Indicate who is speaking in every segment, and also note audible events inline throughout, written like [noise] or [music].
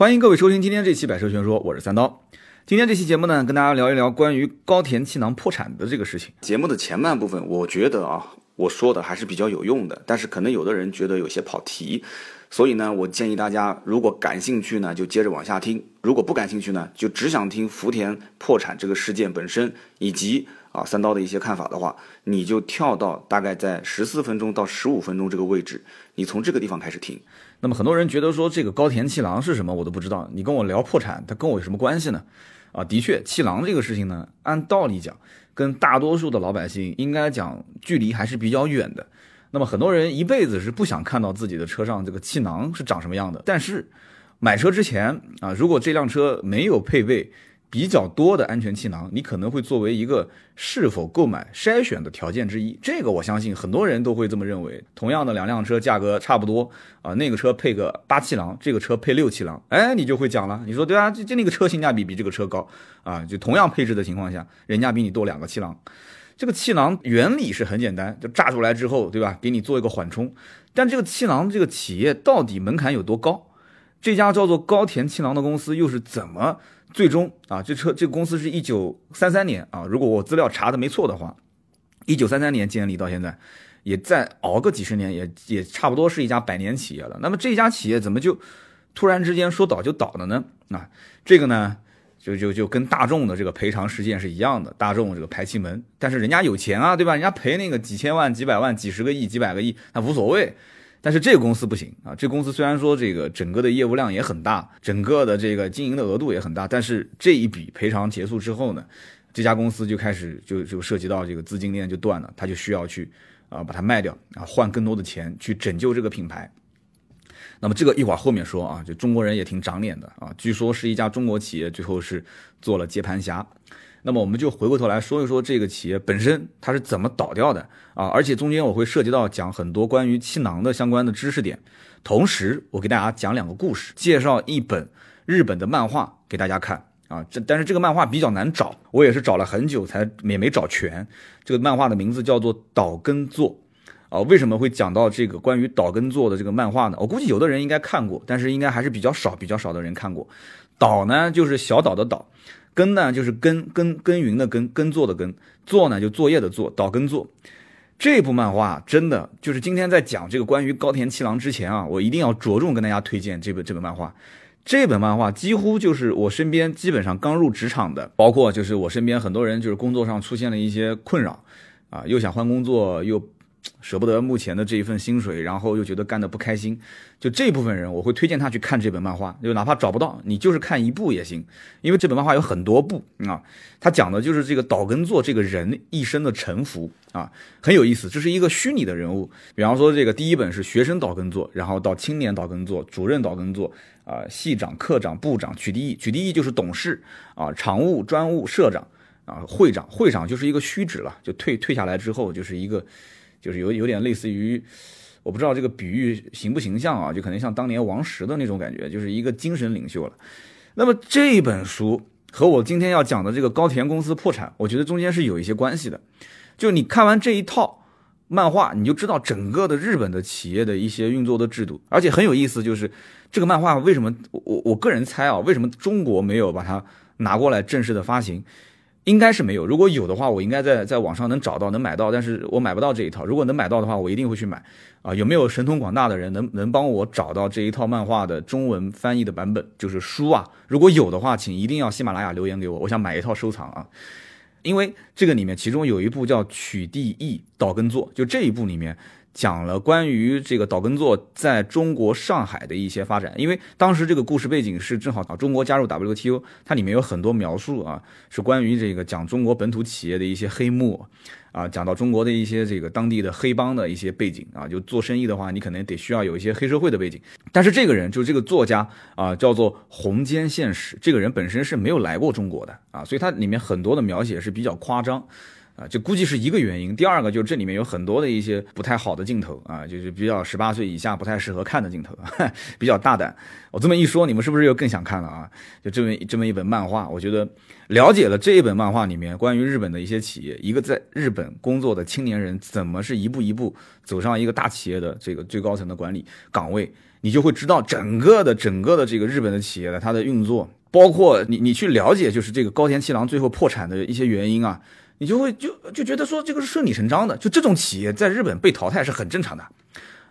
Speaker 1: 欢迎各位收听今天这期《百车全说》，我是三刀。今天这期节目呢，跟大家聊一聊关于高田气囊破产的这个事情。节目的前半部分，我觉得啊，我说的还是比较有用的，但是可能有的人觉得有些跑题，所以呢，我建议大家如果感兴趣呢，就接着往下听；如果不感兴趣呢，就只想听福田破产这个事件本身以及啊三刀的一些看法的话，你就跳到大概在十四分钟到十五分钟这个位置，你从这个地方开始听。那么很多人觉得说这个高田气囊是什么，我都不知道。你跟我聊破产，它跟我有什么关系呢？啊，的确，气囊这个事情呢，按道理讲，跟大多数的老百姓应该讲距离还是比较远的。那么很多人一辈子是不想看到自己的车上这个气囊是长什么样的。但是买车之前啊，如果这辆车没有配备，比较多的安全气囊，你可能会作为一个是否购买筛选的条件之一。这个我相信很多人都会这么认为。同样的两辆车价格差不多啊，那个车配个八气囊，这个车配六气囊，哎，你就会讲了，你说对啊，就就那个车性价比比这个车高啊，就同样配置的情况下，人家比你多两个气囊。这个气囊原理是很简单，就炸出来之后，对吧？给你做一个缓冲。但这个气囊这个企业到底门槛有多高？这家叫做高田气囊的公司又是怎么？最终啊，这车这个公司是一九三三年啊，如果我资料查的没错的话，一九三三年建立到现在，也再熬个几十年，也也差不多是一家百年企业了。那么这家企业怎么就突然之间说倒就倒了呢？啊，这个呢，就就就跟大众的这个赔偿事件是一样的，大众这个排气门，但是人家有钱啊，对吧？人家赔那个几千万、几百万、几十个亿、几百个亿，那无所谓。但是这个公司不行啊！这公司虽然说这个整个的业务量也很大，整个的这个经营的额度也很大，但是这一笔赔偿结束之后呢，这家公司就开始就就涉及到这个资金链就断了，他就需要去啊把它卖掉啊，换更多的钱去拯救这个品牌。那么这个一会儿后面说啊，就中国人也挺长脸的啊，据说是一家中国企业最后是做了接盘侠。那么我们就回过头来说一说这个企业本身它是怎么倒掉的啊，而且中间我会涉及到讲很多关于气囊的相关的知识点，同时我给大家讲两个故事，介绍一本日本的漫画给大家看啊，这但是这个漫画比较难找，我也是找了很久才也没找全。这个漫画的名字叫做《岛根座》啊，为什么会讲到这个关于岛根座的这个漫画呢？我估计有的人应该看过，但是应该还是比较少比较少的人看过。岛呢就是小岛的岛。耕呢，就是耕耕耕耘的耕，耕作的耕；作呢，就作业的作。岛根作这部漫画真的就是今天在讲这个关于高田七郎之前啊，我一定要着重跟大家推荐这本这本漫画。这本漫画几乎就是我身边基本上刚入职场的，包括就是我身边很多人就是工作上出现了一些困扰啊，又想换工作又。舍不得目前的这一份薪水，然后又觉得干得不开心，就这部分人，我会推荐他去看这本漫画。就哪怕找不到，你就是看一部也行，因为这本漫画有很多部啊。他讲的就是这个岛根座这个人一生的沉浮啊，很有意思。这是一个虚拟的人物，比方说这个第一本是学生岛根座，然后到青年岛根座、主任岛根座啊，系长、科长、部长、取缔役，取缔役就是董事啊，常务、专务、社长啊，会长，会长就是一个虚职了，就退退下来之后就是一个。就是有有点类似于，我不知道这个比喻形不形象啊，就可能像当年王石的那种感觉，就是一个精神领袖了。那么这本书和我今天要讲的这个高田公司破产，我觉得中间是有一些关系的。就你看完这一套漫画，你就知道整个的日本的企业的一些运作的制度，而且很有意思，就是这个漫画为什么我我个人猜啊，为什么中国没有把它拿过来正式的发行？应该是没有，如果有的话，我应该在在网上能找到，能买到，但是我买不到这一套。如果能买到的话，我一定会去买。啊，有没有神通广大的人能能帮我找到这一套漫画的中文翻译的版本，就是书啊？如果有的话，请一定要喜马拉雅留言给我，我想买一套收藏啊。因为这个里面其中有一部叫《取缔役岛根作》，就这一部里面。讲了关于这个岛根座在中国上海的一些发展，因为当时这个故事背景是正好啊，中国加入 WTO，它里面有很多描述啊，是关于这个讲中国本土企业的一些黑幕啊，讲到中国的一些这个当地的黑帮的一些背景啊，就做生意的话，你可能得需要有一些黑社会的背景。但是这个人就是这个作家啊，叫做红间宪史，这个人本身是没有来过中国的啊，所以他里面很多的描写是比较夸张。啊，就估计是一个原因。第二个就是这里面有很多的一些不太好的镜头啊，就是比较十八岁以下不太适合看的镜头，[laughs] 比较大胆。我这么一说，你们是不是又更想看了啊？就这么这么一本漫画，我觉得了解了这一本漫画里面关于日本的一些企业，一个在日本工作的青年人怎么是一步一步走上一个大企业的这个最高层的管理岗位，你就会知道整个的整个的这个日本的企业的它的运作，包括你你去了解就是这个高田七郎最后破产的一些原因啊。你就会就就觉得说这个是顺理成章的，就这种企业在日本被淘汰是很正常的，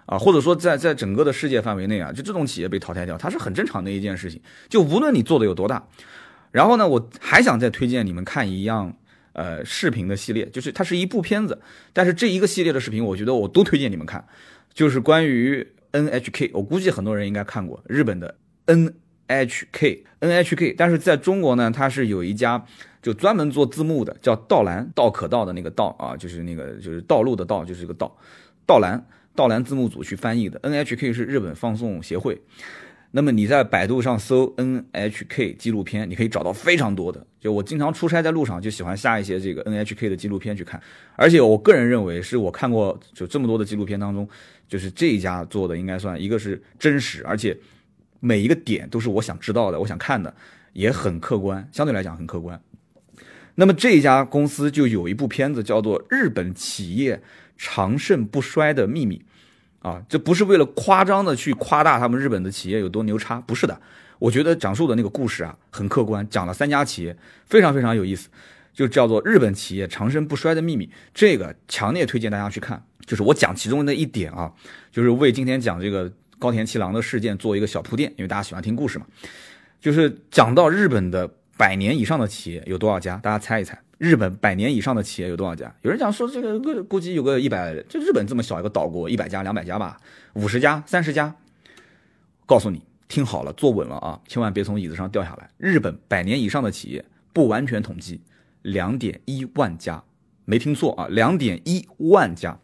Speaker 1: 啊，或者说在在整个的世界范围内啊，就这种企业被淘汰掉，它是很正常的一件事情。就无论你做的有多大，然后呢，我还想再推荐你们看一样呃视频的系列，就是它是一部片子，但是这一个系列的视频，我觉得我都推荐你们看，就是关于 NHK，我估计很多人应该看过日本的 NHK NHK，但是在中国呢，它是有一家。就专门做字幕的，叫道兰，道可道的那个道啊，就是那个就是道路的道，就是这个道，道兰，道兰字幕组去翻译的。NHK 是日本放送协会。那么你在百度上搜 NHK 纪录片，你可以找到非常多的。就我经常出差在路上，就喜欢下一些这个 NHK 的纪录片去看。而且我个人认为，是我看过就这么多的纪录片当中，就是这一家做的应该算一个是真实，而且每一个点都是我想知道的，我想看的，也很客观，相对来讲很客观。那么这家公司就有一部片子叫做《日本企业长盛不衰的秘密》，啊，这不是为了夸张的去夸大他们日本的企业有多牛叉，不是的。我觉得讲述的那个故事啊很客观，讲了三家企业，非常非常有意思，就叫做《日本企业长盛不衰的秘密》。这个强烈推荐大家去看。就是我讲其中的一点啊，就是为今天讲这个高田七郎的事件做一个小铺垫，因为大家喜欢听故事嘛。就是讲到日本的。百年以上的企业有多少家？大家猜一猜，日本百年以上的企业有多少家？有人讲说这个估计有个一百，就日本这么小一个岛国，一百家、两百家吧，五十家、三十家。告诉你，听好了，坐稳了啊，千万别从椅子上掉下来。日本百年以上的企业不完全统计，两点一万家，没听错啊，两点一万家。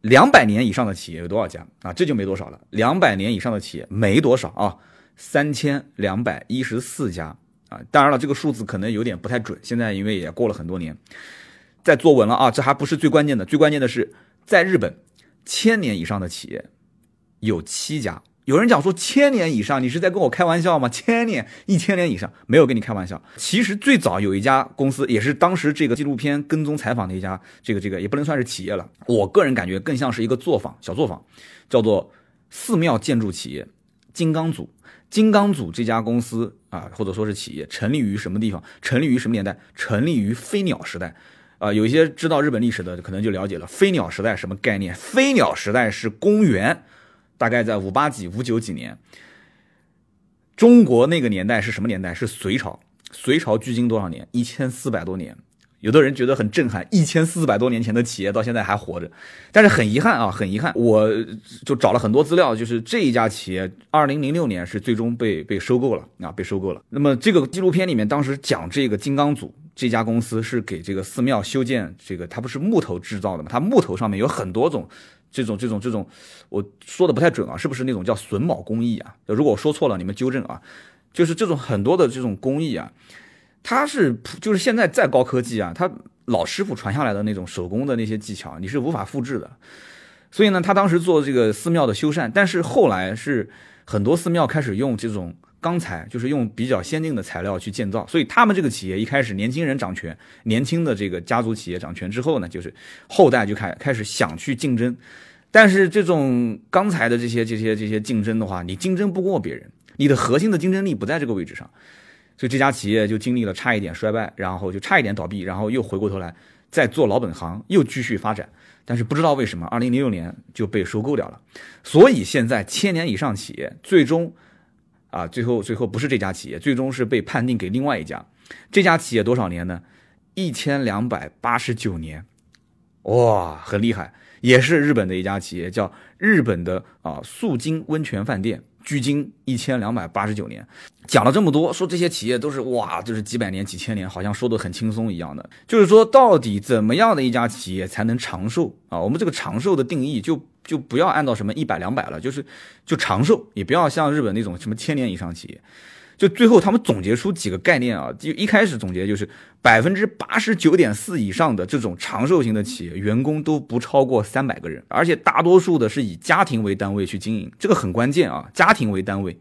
Speaker 1: 两百年以上的企业有多少家啊？这就没多少了。两百年以上的企业没多少啊，三千两百一十四家。啊，当然了，这个数字可能有点不太准。现在因为也过了很多年，在坐稳了啊，这还不是最关键的，最关键的是在日本，千年以上的企业有七家。有人讲说千年以上，你是在跟我开玩笑吗？千年、一千年以上，没有跟你开玩笑。其实最早有一家公司，也是当时这个纪录片跟踪采访的一家，这个这个也不能算是企业了。我个人感觉更像是一个作坊，小作坊，叫做寺庙建筑企业金刚组。金刚组这家公司啊，或者说是企业，成立于什么地方？成立于什么年代？成立于飞鸟时代。啊，有一些知道日本历史的，可能就了解了飞鸟时代什么概念。飞鸟时代是公元，大概在五八几、五九几年。中国那个年代是什么年代？是隋朝。隋朝距今多少年？一千四百多年。有的人觉得很震撼，一千四百多年前的企业到现在还活着，但是很遗憾啊，很遗憾，我就找了很多资料，就是这一家企业，二零零六年是最终被被收购了啊，被收购了。那么这个纪录片里面当时讲这个金刚组这家公司是给这个寺庙修建这个，它不是木头制造的嘛，它木头上面有很多种这种这种这种，我说的不太准啊，是不是那种叫榫卯工艺啊？如果我说错了，你们纠正啊，就是这种很多的这种工艺啊。它是就是现在再高科技啊，他老师傅传下来的那种手工的那些技巧，你是无法复制的。所以呢，他当时做这个寺庙的修缮，但是后来是很多寺庙开始用这种钢材，就是用比较先进的材料去建造。所以他们这个企业一开始年轻人掌权，年轻的这个家族企业掌权之后呢，就是后代就开开始想去竞争。但是这种钢材的这些这些这些竞争的话，你竞争不过别人，你的核心的竞争力不在这个位置上。所以这家企业就经历了差一点衰败，然后就差一点倒闭，然后又回过头来再做老本行，又继续发展。但是不知道为什么，二零零六年就被收购掉了。所以现在千年以上企业最终，啊，最后最后不是这家企业，最终是被判定给另外一家。这家企业多少年呢？一千两百八十九年，哇，很厉害，也是日本的一家企业，叫日本的啊素金温泉饭店。距今一千两百八十九年，讲了这么多，说这些企业都是哇，就是几百年、几千年，好像说的很轻松一样的。就是说，到底怎么样的一家企业才能长寿啊？我们这个长寿的定义，就就不要按照什么一百两百了，就是就长寿，也不要像日本那种什么千年以上企业。就最后他们总结出几个概念啊，就一开始总结就是百分之八十九点四以上的这种长寿型的企业，员工都不超过三百个人，而且大多数的是以家庭为单位去经营，这个很关键啊，家庭为单位。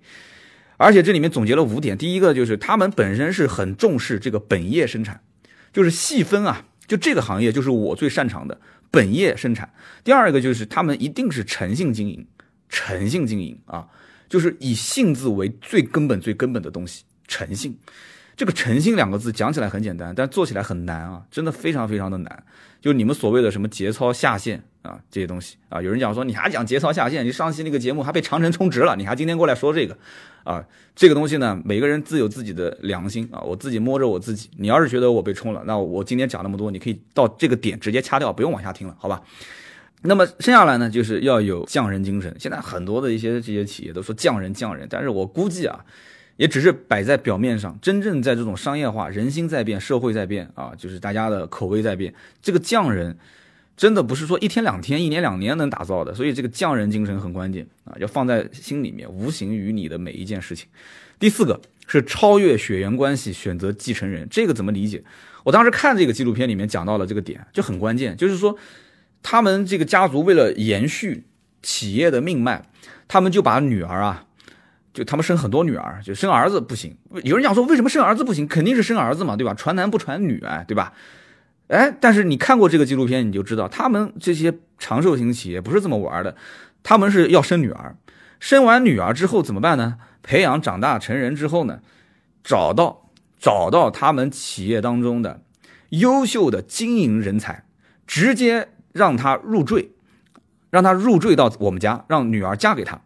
Speaker 1: 而且这里面总结了五点，第一个就是他们本身是很重视这个本业生产，就是细分啊，就这个行业就是我最擅长的本业生产。第二个就是他们一定是诚信经营，诚信经营啊。就是以信字为最根本、最根本的东西，诚信。这个诚信两个字讲起来很简单，但做起来很难啊，真的非常非常的难。就你们所谓的什么节操下线啊这些东西啊，有人讲说你还讲节操下线，你上期那个节目还被长城充值了，你还今天过来说这个啊？这个东西呢，每个人自有自己的良心啊，我自己摸着我自己。你要是觉得我被充了，那我今天讲那么多，你可以到这个点直接掐掉，不用往下听了，好吧？那么剩下来呢，就是要有匠人精神。现在很多的一些这些企业都说匠人匠人，但是我估计啊，也只是摆在表面上。真正在这种商业化，人心在变，社会在变啊，就是大家的口味在变。这个匠人真的不是说一天两天、一年两年能打造的，所以这个匠人精神很关键啊，要放在心里面，无形于你的每一件事情。第四个是超越血缘关系，选择继承人，这个怎么理解？我当时看这个纪录片里面讲到了这个点，就很关键，就是说。他们这个家族为了延续企业的命脉，他们就把女儿啊，就他们生很多女儿，就生儿子不行。有人讲说，为什么生儿子不行？肯定是生儿子嘛，对吧？传男不传女，哎，对吧？哎，但是你看过这个纪录片，你就知道，他们这些长寿型企业不是这么玩的，他们是要生女儿，生完女儿之后怎么办呢？培养长大成人之后呢，找到找到他们企业当中的优秀的经营人才，直接。让他入赘，让他入赘到我们家，让女儿嫁给他，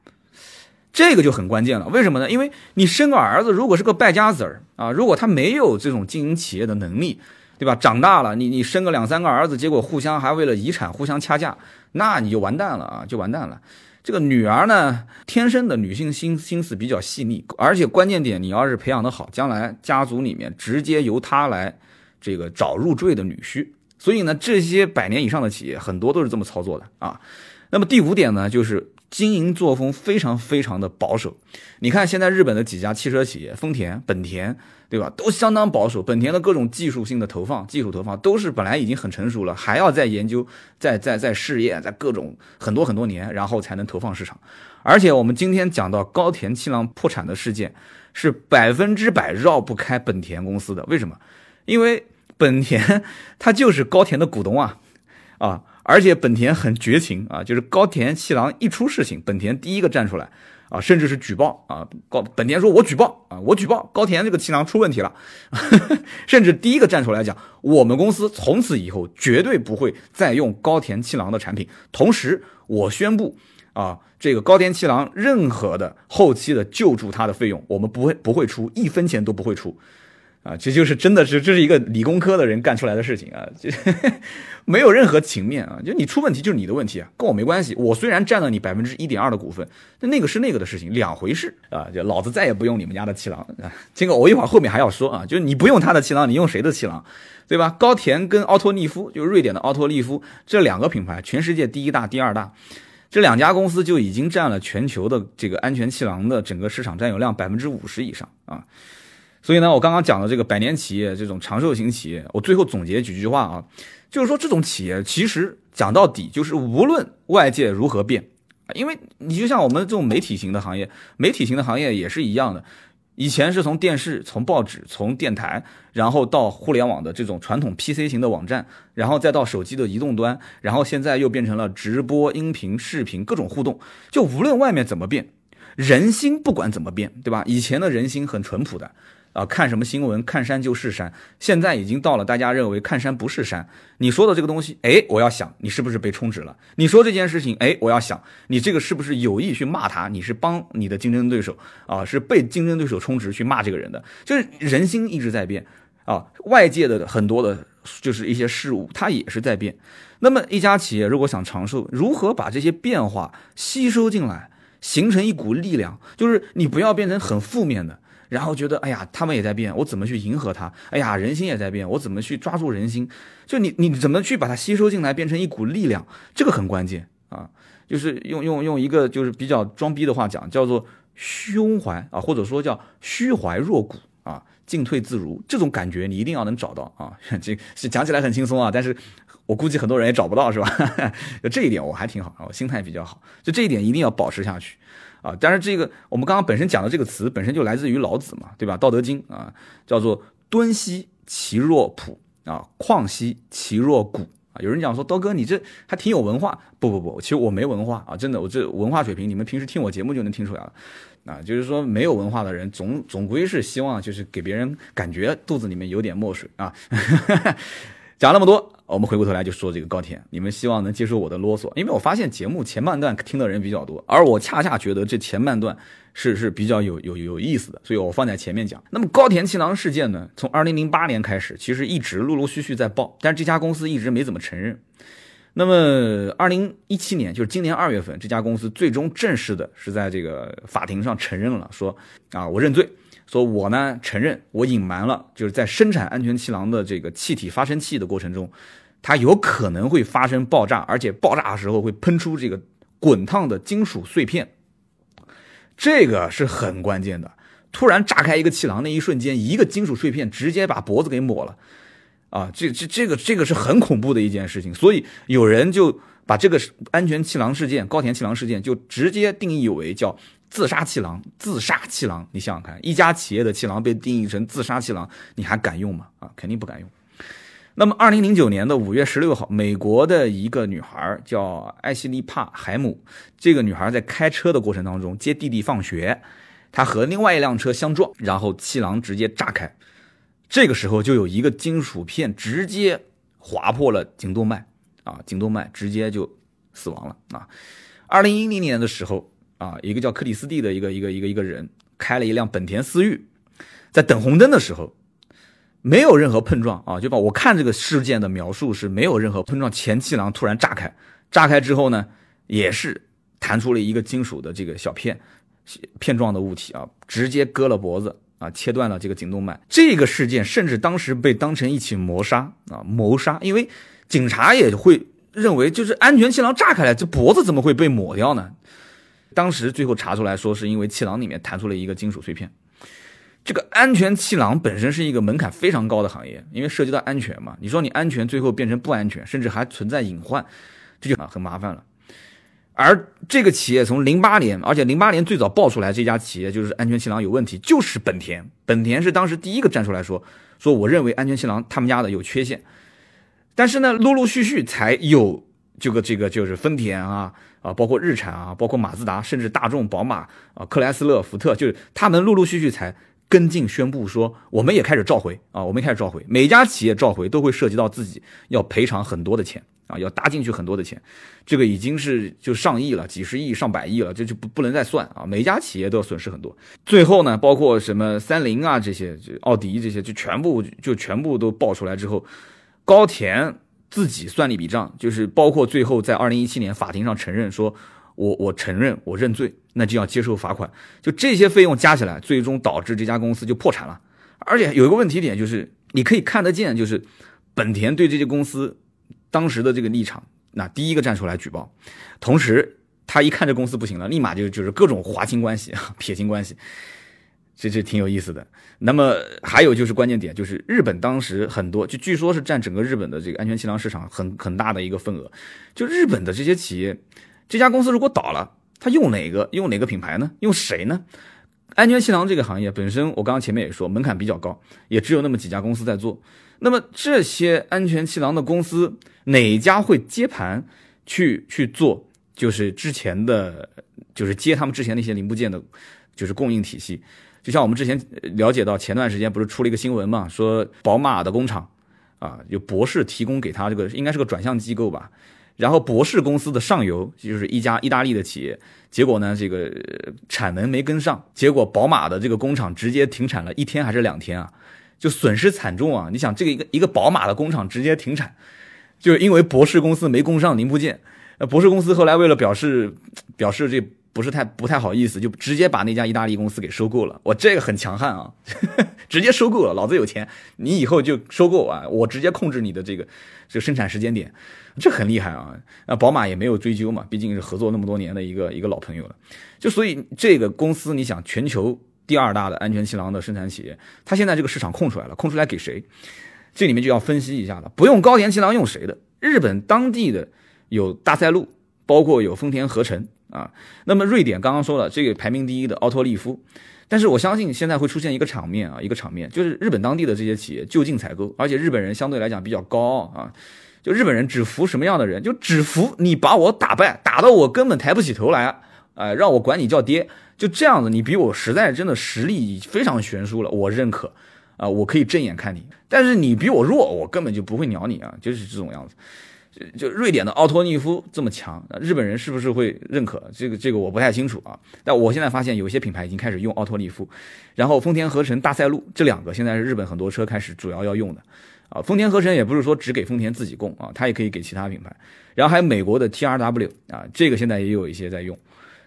Speaker 1: 这个就很关键了。为什么呢？因为你生个儿子，如果是个败家子儿啊，如果他没有这种经营企业的能力，对吧？长大了，你你生个两三个儿子，结果互相还为了遗产互相掐架，那你就完蛋了啊，就完蛋了。这个女儿呢，天生的女性心心思比较细腻，而且关键点，你要是培养的好，将来家族里面直接由她来这个找入赘的女婿。所以呢，这些百年以上的企业很多都是这么操作的啊。那么第五点呢，就是经营作风非常非常的保守。你看现在日本的几家汽车企业，丰田、本田，对吧，都相当保守。本田的各种技术性的投放、技术投放都是本来已经很成熟了，还要再研究、再再再试验，在各种很多很多年，然后才能投放市场。而且我们今天讲到高田气囊破产的事件，是百分之百绕不开本田公司的。为什么？因为。本田，[laughs] 它就是高田的股东啊，啊，而且本田很绝情啊，就是高田气囊一出事情，本田第一个站出来啊，甚至是举报啊，高本田说我举报啊，我举报高田这个气囊出问题了，[laughs] 甚至第一个站出来讲，我们公司从此以后绝对不会再用高田气囊的产品，同时我宣布啊，这个高田气囊任何的后期的救助它的费用，我们不会不会出一分钱都不会出。啊，这就是真的是这是一个理工科的人干出来的事情啊，就 [laughs] 没有任何情面啊，就你出问题就是你的问题啊，跟我没关系。我虽然占了你百分之一点二的股份，那那个是那个的事情，两回事啊。就老子再也不用你们家的气囊啊，[laughs] 这个我一会儿后面还要说啊，就是你不用他的气囊，你用谁的气囊，对吧？高田跟奥托利夫，就是瑞典的奥托利夫这两个品牌，全世界第一大、第二大，这两家公司就已经占了全球的这个安全气囊的整个市场占有量百分之五十以上啊。所以呢，我刚刚讲的这个百年企业，这种长寿型企业，我最后总结几句话啊，就是说这种企业其实讲到底就是无论外界如何变，因为你就像我们这种媒体型的行业，媒体型的行业也是一样的，以前是从电视、从报纸、从电台，然后到互联网的这种传统 PC 型的网站，然后再到手机的移动端，然后现在又变成了直播、音频、视频各种互动，就无论外面怎么变，人心不管怎么变，对吧？以前的人心很淳朴的。啊，看什么新闻？看山就是山。现在已经到了大家认为看山不是山。你说的这个东西，哎，我要想你是不是被充值了？你说这件事情，哎，我要想你这个是不是有意去骂他？你是帮你的竞争对手啊？是被竞争对手充值去骂这个人的？就是人心一直在变啊，外界的很多的，就是一些事物，它也是在变。那么一家企业如果想长寿，如何把这些变化吸收进来，形成一股力量？就是你不要变成很负面的。然后觉得，哎呀，他们也在变，我怎么去迎合他？哎呀，人心也在变，我怎么去抓住人心？就你，你怎么去把它吸收进来，变成一股力量？这个很关键啊！就是用用用一个就是比较装逼的话讲，叫做胸怀啊，或者说叫虚怀若谷啊，进退自如，这种感觉你一定要能找到啊。[laughs] 这是讲起来很轻松啊，但是我估计很多人也找不到，是吧？[laughs] 就这一点我还挺好，我心态比较好，就这一点一定要保持下去啊。但是这个我们刚刚本身讲的这个词本身就来自于老子嘛，对吧？《道德经》啊，叫做敦兮其若朴啊，旷兮其若谷。啊，有人讲说刀哥你这还挺有文化，不不不，其实我没文化啊，真的，我这文化水平你们平时听我节目就能听出来了，啊，就是说没有文化的人总总归是希望就是给别人感觉肚子里面有点墨水啊。讲那么多，我们回过头来就说这个高铁。你们希望能接受我的啰嗦，因为我发现节目前半段听的人比较多，而我恰恰觉得这前半段是是比较有有有意思的，所以我放在前面讲。那么高田气囊事件呢，从二零零八年开始，其实一直陆陆续续在报，但是这家公司一直没怎么承认。那么二零一七年，就是今年二月份，这家公司最终正式的是在这个法庭上承认了，说啊，我认罪。说我呢承认我隐瞒了，就是在生产安全气囊的这个气体发生器的过程中，它有可能会发生爆炸，而且爆炸的时候会喷出这个滚烫的金属碎片，这个是很关键的。突然炸开一个气囊那一瞬间，一个金属碎片直接把脖子给抹了，啊，这这这个这个是很恐怖的一件事情。所以有人就把这个安全气囊事件、高田气囊事件就直接定义为叫。自杀气囊，自杀气囊，你想想看，一家企业的气囊被定义成自杀气囊，你还敢用吗？啊，肯定不敢用。那么，二零零九年的五月十六号，美国的一个女孩叫艾希利帕海姆，这个女孩在开车的过程当中接弟弟放学，她和另外一辆车相撞，然后气囊直接炸开，这个时候就有一个金属片直接划破了颈动脉，啊，颈动脉直接就死亡了。啊，二零一零年的时候。啊，一个叫克里斯蒂的一个一个一个一个人开了一辆本田思域，在等红灯的时候，没有任何碰撞啊，就把我看这个事件的描述是没有任何碰撞，前气囊突然炸开，炸开之后呢，也是弹出了一个金属的这个小片片状的物体啊，直接割了脖子啊，切断了这个颈动脉。这个事件甚至当时被当成一起谋杀啊，谋杀，因为警察也会认为就是安全气囊炸开来，这脖子怎么会被抹掉呢？当时最后查出来说，是因为气囊里面弹出了一个金属碎片。这个安全气囊本身是一个门槛非常高的行业，因为涉及到安全嘛。你说你安全，最后变成不安全，甚至还存在隐患，这就很麻烦了。而这个企业从零八年，而且零八年最早爆出来这家企业就是安全气囊有问题，就是本田。本田是当时第一个站出来说，说我认为安全气囊他们家的有缺陷。但是呢，陆陆续续才有这个这个就是丰田啊。啊，包括日产啊，包括马自达，甚至大众、宝马啊，克莱斯勒、福特，就是他们陆陆续续才跟进宣布说，我们也开始召回啊，我们开始召回。每家企业召回都会涉及到自己要赔偿很多的钱啊，要搭进去很多的钱，这个已经是就上亿了，几十亿、上百亿了，这就不不能再算啊。每家企业都要损失很多。最后呢，包括什么三菱啊这些，就奥迪这些，就全部就全部都爆出来之后，高田。自己算了一笔账，就是包括最后在二零一七年法庭上承认说，我我承认我认罪，那就要接受罚款，就这些费用加起来，最终导致这家公司就破产了。而且有一个问题点就是，你可以看得见，就是本田对这些公司当时的这个立场，那第一个站出来举报，同时他一看这公司不行了，立马就就是各种划清关系、[laughs] 撇清关系。这这挺有意思的。那么还有就是关键点，就是日本当时很多，就据说是占整个日本的这个安全气囊市场很很大的一个份额。就日本的这些企业，这家公司如果倒了，他用哪个用哪个品牌呢？用谁呢？安全气囊这个行业本身，我刚刚前面也说门槛比较高，也只有那么几家公司在做。那么这些安全气囊的公司，哪家会接盘去去做？就是之前的，就是接他们之前那些零部件的，就是供应体系。就像我们之前了解到，前段时间不是出了一个新闻嘛，说宝马的工厂，啊，有博士提供给他这个应该是个转向机构吧，然后博士公司的上游就是一家意大利的企业，结果呢这个产能没跟上，结果宝马的这个工厂直接停产了一天还是两天啊，就损失惨重啊！你想这个一个一个宝马的工厂直接停产，就是因为博士公司没供上零部件，那，博士公司后来为了表示表示这。不是太不太好意思，就直接把那家意大利公司给收购了。我这个很强悍啊，[laughs] 直接收购了，老子有钱，你以后就收购啊，我直接控制你的这个这个生产时间点，这很厉害啊。那宝马也没有追究嘛，毕竟是合作那么多年的一个一个老朋友了。就所以这个公司，你想全球第二大的安全气囊的生产企业，它现在这个市场空出来了，空出来给谁？这里面就要分析一下了，不用高田气囊用谁的？日本当地的有大赛路，包括有丰田合成啊。那么瑞典刚刚说了，这个排名第一的奥托利夫，但是我相信现在会出现一个场面啊，一个场面就是日本当地的这些企业就近采购，而且日本人相对来讲比较高傲啊，就日本人只服什么样的人？就只服你把我打败，打到我根本抬不起头来，呃，让我管你叫爹，就这样子，你比我实在真的实力非常悬殊了，我认可。啊，我可以正眼看你，但是你比我弱，我根本就不会鸟你啊，就是这种样子。就瑞典的奥托利夫这么强，日本人是不是会认可？这个这个我不太清楚啊。但我现在发现有些品牌已经开始用奥托利夫，然后丰田合成、大赛路这两个现在是日本很多车开始主要要用的啊。丰田合成也不是说只给丰田自己供啊，它也可以给其他品牌。然后还有美国的 T R W 啊，这个现在也有一些在用。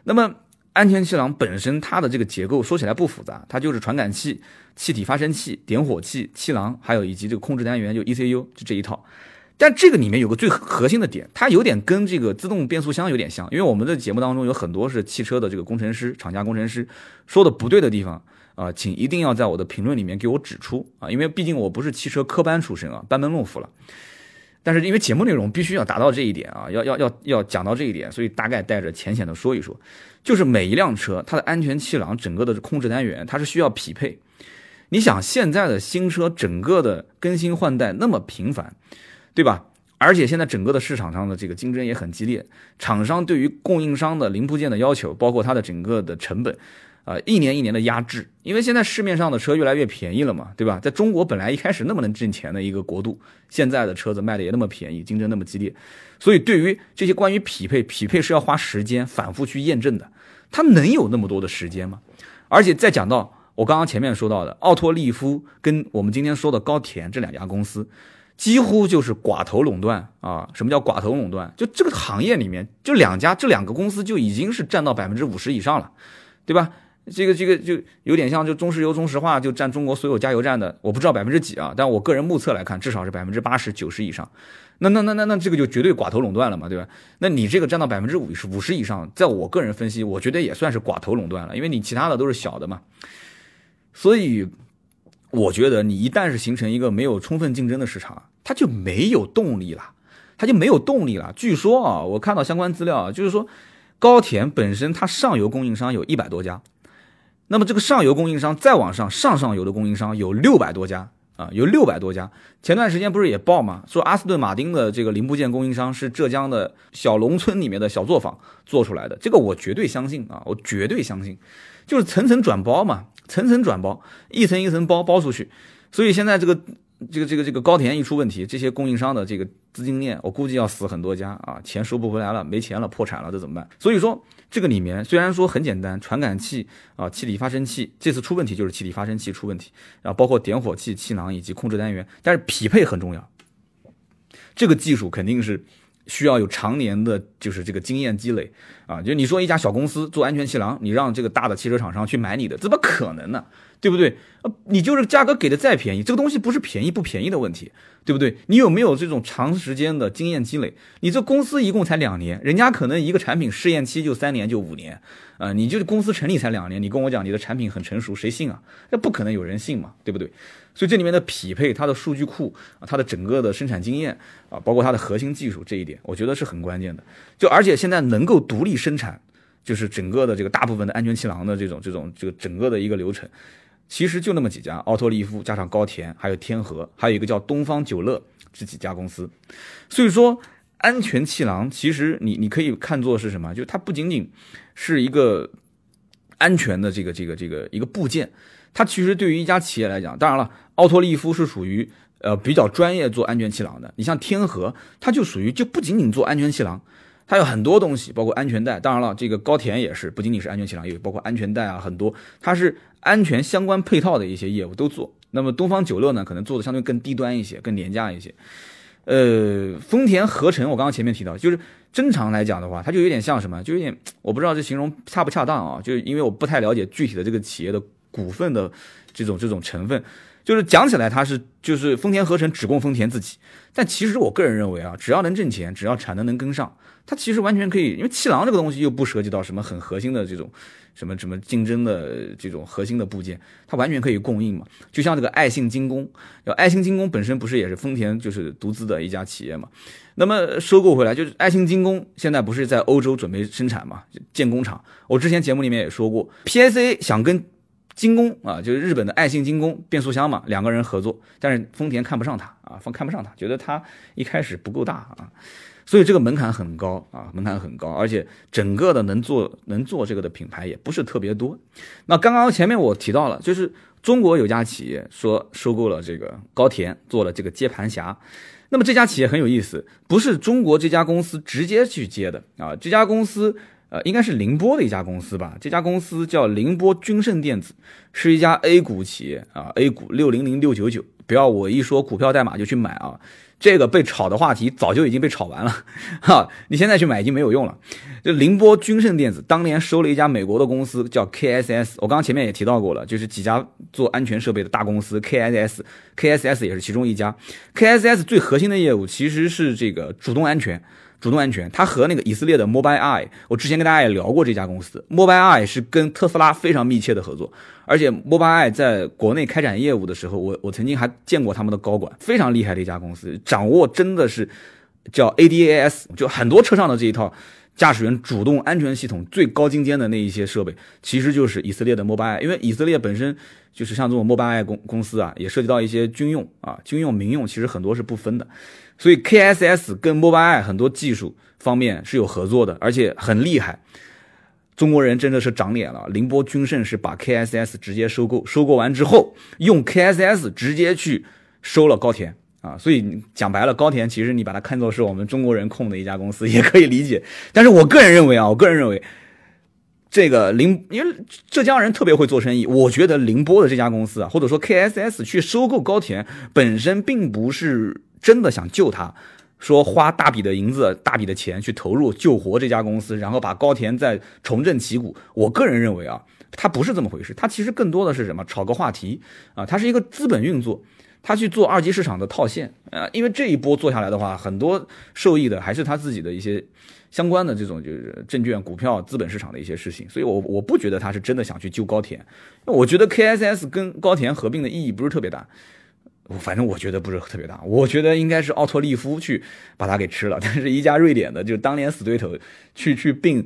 Speaker 1: 那么安全气囊本身它的这个结构说起来不复杂，它就是传感器。气体发生器、点火器、气囊，还有以及这个控制单元，就 ECU，就这一套。但这个里面有个最核心的点，它有点跟这个自动变速箱有点像。因为我们的节目当中有很多是汽车的这个工程师、厂家工程师说的不对的地方啊，请一定要在我的评论里面给我指出啊，因为毕竟我不是汽车科班出身啊，班门弄斧了。但是因为节目内容必须要达到这一点啊，要要要要讲到这一点，所以大概带着浅显的说一说，就是每一辆车它的安全气囊整个的控制单元，它是需要匹配。你想现在的新车整个的更新换代那么频繁，对吧？而且现在整个的市场上的这个竞争也很激烈，厂商对于供应商的零部件的要求，包括它的整个的成本，啊，一年一年的压制。因为现在市面上的车越来越便宜了嘛，对吧？在中国本来一开始那么能挣钱的一个国度，现在的车子卖的也那么便宜，竞争那么激烈，所以对于这些关于匹配，匹配是要花时间反复去验证的，它能有那么多的时间吗？而且再讲到。我刚刚前面说到的奥托利夫跟我们今天说的高田这两家公司，几乎就是寡头垄断啊！什么叫寡头垄断？就这个行业里面，就两家这两个公司就已经是占到百分之五十以上了，对吧？这个这个就有点像就中石油、中石化就占中国所有加油站的，我不知道百分之几啊，但我个人目测来看，至少是百分之八十九十以上。那那那那那这个就绝对寡头垄断了嘛，对吧？那你这个占到百分之五十五十以上，在我个人分析，我觉得也算是寡头垄断了，因为你其他的都是小的嘛。所以，我觉得你一旦是形成一个没有充分竞争的市场，它就没有动力了，它就没有动力了。据说啊，我看到相关资料啊，就是说，高田本身它上游供应商有一百多家，那么这个上游供应商再往上上上游的供应商有六百多家啊，有六百多家。前段时间不是也报吗？说阿斯顿马丁的这个零部件供应商是浙江的小农村里面的小作坊做出来的，这个我绝对相信啊，我绝对相信。就是层层转包嘛，层层转包，一层一层包包出去，所以现在这个这个这个这个高田一出问题，这些供应商的这个资金链，我估计要死很多家啊，钱收不回来了，没钱了，破产了，这怎么办？所以说这个里面虽然说很简单，传感器啊，气体发生器这次出问题就是气体发生器出问题，然后包括点火器、气囊以及控制单元，但是匹配很重要，这个技术肯定是。需要有常年的，就是这个经验积累啊！就你说一家小公司做安全气囊，你让这个大的汽车厂商去买你的，怎么可能呢？对不对？呃，你就是价格给的再便宜，这个东西不是便宜不便宜的问题，对不对？你有没有这种长时间的经验积累？你这公司一共才两年，人家可能一个产品试验期就三年就五年，啊，你就是公司成立才两年，你跟我讲你的产品很成熟，谁信啊？那不可能有人信嘛，对不对？所以这里面的匹配，它的数据库，它的整个的生产经验啊，包括它的核心技术这一点，我觉得是很关键的。就而且现在能够独立生产，就是整个的这个大部分的安全气囊的这种这种这个整个的一个流程，其实就那么几家，奥托利夫加上高田，还有天河，还有一个叫东方久乐这几家公司。所以说，安全气囊其实你你可以看作是什么？就它不仅仅是一个安全的这个这个这个一个部件。它其实对于一家企业来讲，当然了，奥托利夫是属于呃比较专业做安全气囊的。你像天河，它就属于就不仅仅做安全气囊，它有很多东西，包括安全带。当然了，这个高田也是不仅仅是安全气囊，也包括安全带啊，很多它是安全相关配套的一些业务都做。那么东方久乐呢，可能做的相对更低端一些，更廉价一些。呃，丰田合成，我刚刚前面提到，就是正常来讲的话，它就有点像什么，就有点我不知道这形容恰不恰当啊，就是因为我不太了解具体的这个企业的。股份的这种这种成分，就是讲起来它是就是丰田合成只供丰田自己，但其实我个人认为啊，只要能挣钱，只要产能能跟上，它其实完全可以，因为气囊这个东西又不涉及到什么很核心的这种。什么什么竞争的这种核心的部件，它完全可以供应嘛？就像这个爱信精工，爱信精工本身不是也是丰田就是独资的一家企业嘛？那么收购回来就是爱信精工，现在不是在欧洲准备生产嘛？建工厂。我之前节目里面也说过，PSA 想跟精工啊，就是日本的爱信精工变速箱嘛，两个人合作，但是丰田看不上他啊，丰看不上他，觉得他一开始不够大啊。所以这个门槛很高啊，门槛很高，而且整个的能做能做这个的品牌也不是特别多。那刚刚前面我提到了，就是中国有家企业说收购了这个高田，做了这个接盘侠。那么这家企业很有意思，不是中国这家公司直接去接的啊，这家公司呃应该是宁波的一家公司吧？这家公司叫宁波君盛电子，是一家 A 股企业啊，A 股六零零六九九，不要我一说股票代码就去买啊。这个被炒的话题早就已经被炒完了，哈，你现在去买已经没有用了。就宁波君盛电子当年收了一家美国的公司叫 KSS，我刚刚前面也提到过了，就是几家做安全设备的大公司，KSS，KSS 也是其中一家。KSS 最核心的业务其实是这个主动安全。主动安全，它和那个以色列的 Mobileye，我之前跟大家也聊过这家公司。Mobileye 是跟特斯拉非常密切的合作，而且 Mobileye 在国内开展业务的时候，我我曾经还见过他们的高管，非常厉害的一家公司，掌握真的是叫 ADAS，就很多车上的这一套驾驶员主动安全系统最高精尖的那一些设备，其实就是以色列的 Mobileye，因为以色列本身就是像这种 Mobileye 公公司啊，也涉及到一些军用啊，军用民用其实很多是不分的。所以 KSS 跟 Mobile 很多技术方面是有合作的，而且很厉害。中国人真的是长脸了，宁波君盛是把 KSS 直接收购，收购完之后用 KSS 直接去收了高田啊。所以讲白了，高田其实你把它看作是我们中国人控的一家公司也可以理解。但是我个人认为啊，我个人认为这个宁，因为浙江人特别会做生意，我觉得宁波的这家公司啊，或者说 KSS 去收购高田本身并不是。真的想救他，说花大笔的银子、大笔的钱去投入救活这家公司，然后把高田再重振旗鼓。我个人认为啊，他不是这么回事，他其实更多的是什么？炒个话题啊，他是一个资本运作，他去做二级市场的套现啊。因为这一波做下来的话，很多受益的还是他自己的一些相关的这种就是证券、股票、资本市场的一些事情。所以，我我不觉得他是真的想去救高田。我觉得 KSS 跟高田合并的意义不是特别大。反正我觉得不是特别大，我觉得应该是奥托利夫去把它给吃了。[laughs] 但是，一家瑞典的，就当年死对头去去并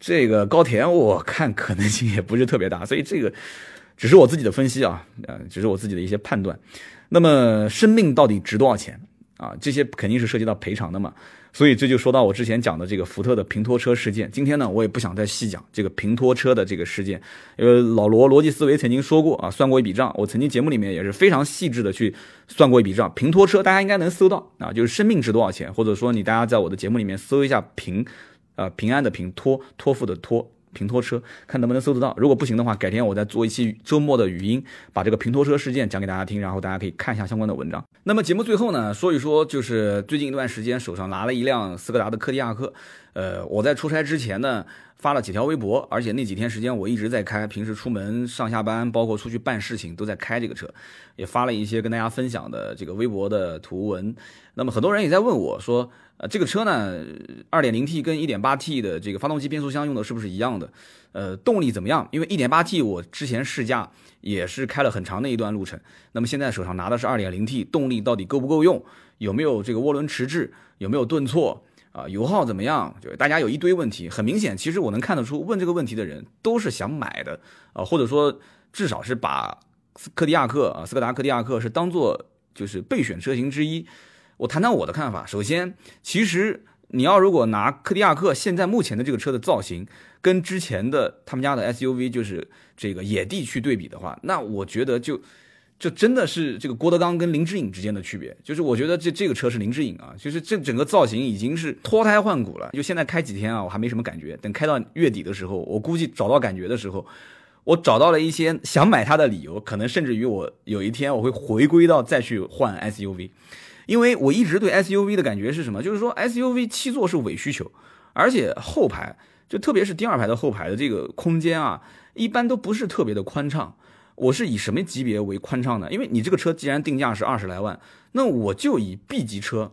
Speaker 1: 这个高田，我看可能性也不是特别大。所以，这个只是我自己的分析啊，呃，只是我自己的一些判断。那么，生命到底值多少钱啊？这些肯定是涉及到赔偿的嘛。所以这就说到我之前讲的这个福特的平拖车事件。今天呢，我也不想再细讲这个平拖车的这个事件，因为老罗逻辑思维曾经说过啊，算过一笔账。我曾经节目里面也是非常细致的去算过一笔账。平拖车大家应该能搜到啊，就是生命值多少钱，或者说你大家在我的节目里面搜一下平，呃平安的平托托付的托。平拖车，看能不能搜得到。如果不行的话，改天我再做一期周末的语音，把这个平拖车事件讲给大家听，然后大家可以看一下相关的文章。那么节目最后呢，说一说，就是最近一段时间手上拿了一辆斯柯达的柯迪亚克。呃，我在出差之前呢，发了几条微博，而且那几天时间我一直在开，平时出门上下班，包括出去办事情都在开这个车，也发了一些跟大家分享的这个微博的图文。那么很多人也在问我说。呃，这个车呢，二点零 T 跟一点八 T 的这个发动机变速箱用的是不是一样的？呃，动力怎么样？因为一点八 T 我之前试驾也是开了很长的一段路程。那么现在手上拿的是二点零 T，动力到底够不够用？有没有这个涡轮迟滞？有没有顿挫？啊，油耗怎么样？就大家有一堆问题。很明显，其实我能看得出，问这个问题的人都是想买的啊，或者说至少是把斯柯迪亚克啊，斯柯达柯迪亚克是当做就是备选车型之一。我谈谈我的看法。首先，其实你要如果拿柯迪亚克现在目前的这个车的造型，跟之前的他们家的 SUV 就是这个野地去对比的话，那我觉得就就真的是这个郭德纲跟林志颖之间的区别。就是我觉得这这个车是林志颖啊，就是这整个造型已经是脱胎换骨了。就现在开几天啊，我还没什么感觉。等开到月底的时候，我估计找到感觉的时候，我找到了一些想买它的理由，可能甚至于我有一天我会回归到再去换 SUV。因为我一直对 SUV 的感觉是什么？就是说 SUV 七座是伪需求，而且后排就特别是第二排的后排的这个空间啊，一般都不是特别的宽敞。我是以什么级别为宽敞呢？因为你这个车既然定价是二十来万，那我就以 B 级车。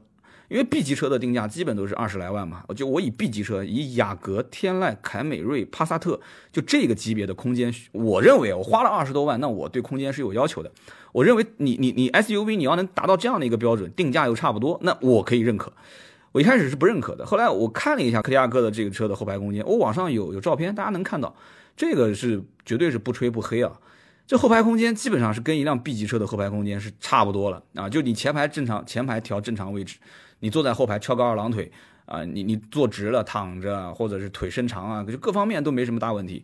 Speaker 1: 因为 B 级车的定价基本都是二十来万嘛，就我以 B 级车，以雅阁、天籁、凯美瑞、帕萨特，就这个级别的空间，我认为我花了二十多万，那我对空间是有要求的。我认为你你你 SUV 你要能达到这样的一个标准，定价又差不多，那我可以认可。我一开始是不认可的，后来我看了一下柯迪亚克的这个车的后排空间，我网上有有照片，大家能看到，这个是绝对是不吹不黑啊。这后排空间基本上是跟一辆 B 级车的后排空间是差不多了啊，就你前排正常前排调正常位置。你坐在后排翘个二郎腿啊，你你坐直了躺着，或者是腿伸长啊，就各方面都没什么大问题，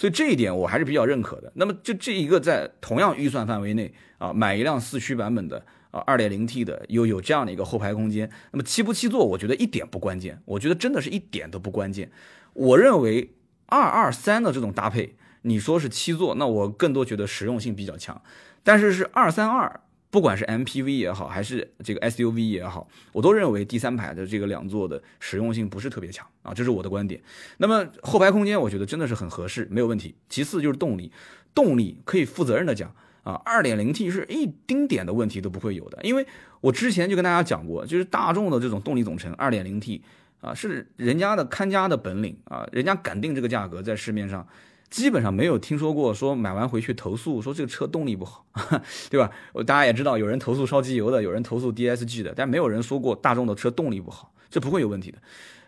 Speaker 1: 所以这一点我还是比较认可的。那么就这一个在同样预算范围内啊，买一辆四驱版本的啊二点零 T 的，又有这样的一个后排空间，那么七不七座，我觉得一点不关键，我觉得真的是一点都不关键。我认为二二三的这种搭配，你说是七座，那我更多觉得实用性比较强，但是是二三二。不管是 MPV 也好，还是这个 SUV 也好，我都认为第三排的这个两座的实用性不是特别强啊，这是我的观点。那么后排空间，我觉得真的是很合适，没有问题。其次就是动力，动力可以负责任的讲啊，2.0T 是一丁点的问题都不会有的，因为我之前就跟大家讲过，就是大众的这种动力总成 2.0T 啊，是人家的看家的本领啊，人家敢定这个价格，在市面上。基本上没有听说过说买完回去投诉说这个车动力不好，[laughs] 对吧？大家也知道有人投诉烧机油的，有人投诉 DSG 的，但没有人说过大众的车动力不好，这不会有问题的。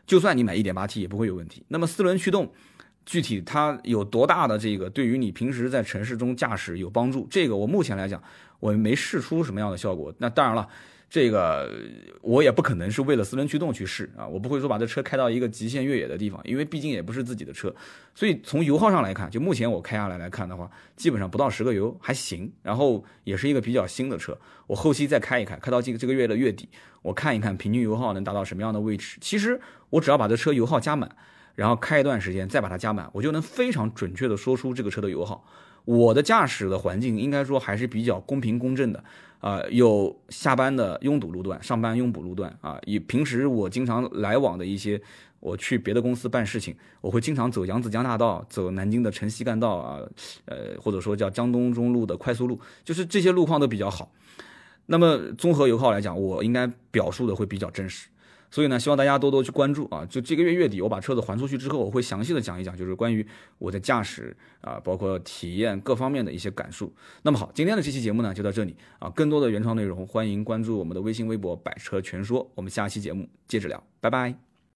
Speaker 1: 就算你买一点八 T 也不会有问题。那么四轮驱动具体它有多大的这个对于你平时在城市中驾驶有帮助？这个我目前来讲我没试出什么样的效果。那当然了。这个我也不可能是为了四轮驱动去试啊，我不会说把这车开到一个极限越野的地方，因为毕竟也不是自己的车，所以从油耗上来看，就目前我开下来来看的话，基本上不到十个油还行，然后也是一个比较新的车，我后期再开一开，开到这个这个月的月底，我看一看平均油耗能达到什么样的位置。其实我只要把这车油耗加满，然后开一段时间再把它加满，我就能非常准确的说出这个车的油耗。我的驾驶的环境应该说还是比较公平公正的。啊，有下班的拥堵路段，上班拥堵路段啊。以平时我经常来往的一些，我去别的公司办事情，我会经常走扬子江大道，走南京的城西干道啊，呃，或者说叫江东中路的快速路，就是这些路况都比较好。那么综合油耗来讲，我应该表述的会比较真实。所以呢，希望大家多多去关注啊！就这个月月底，我把车子还出去之后，我会详细的讲一讲，就是关于我的驾驶啊，包括体验各方面的一些感受。那么好，今天的这期节目呢就到这里啊！更多的原创内容，欢迎关注我们的微信微博“百车全说”。我们下期节目接着聊，拜拜。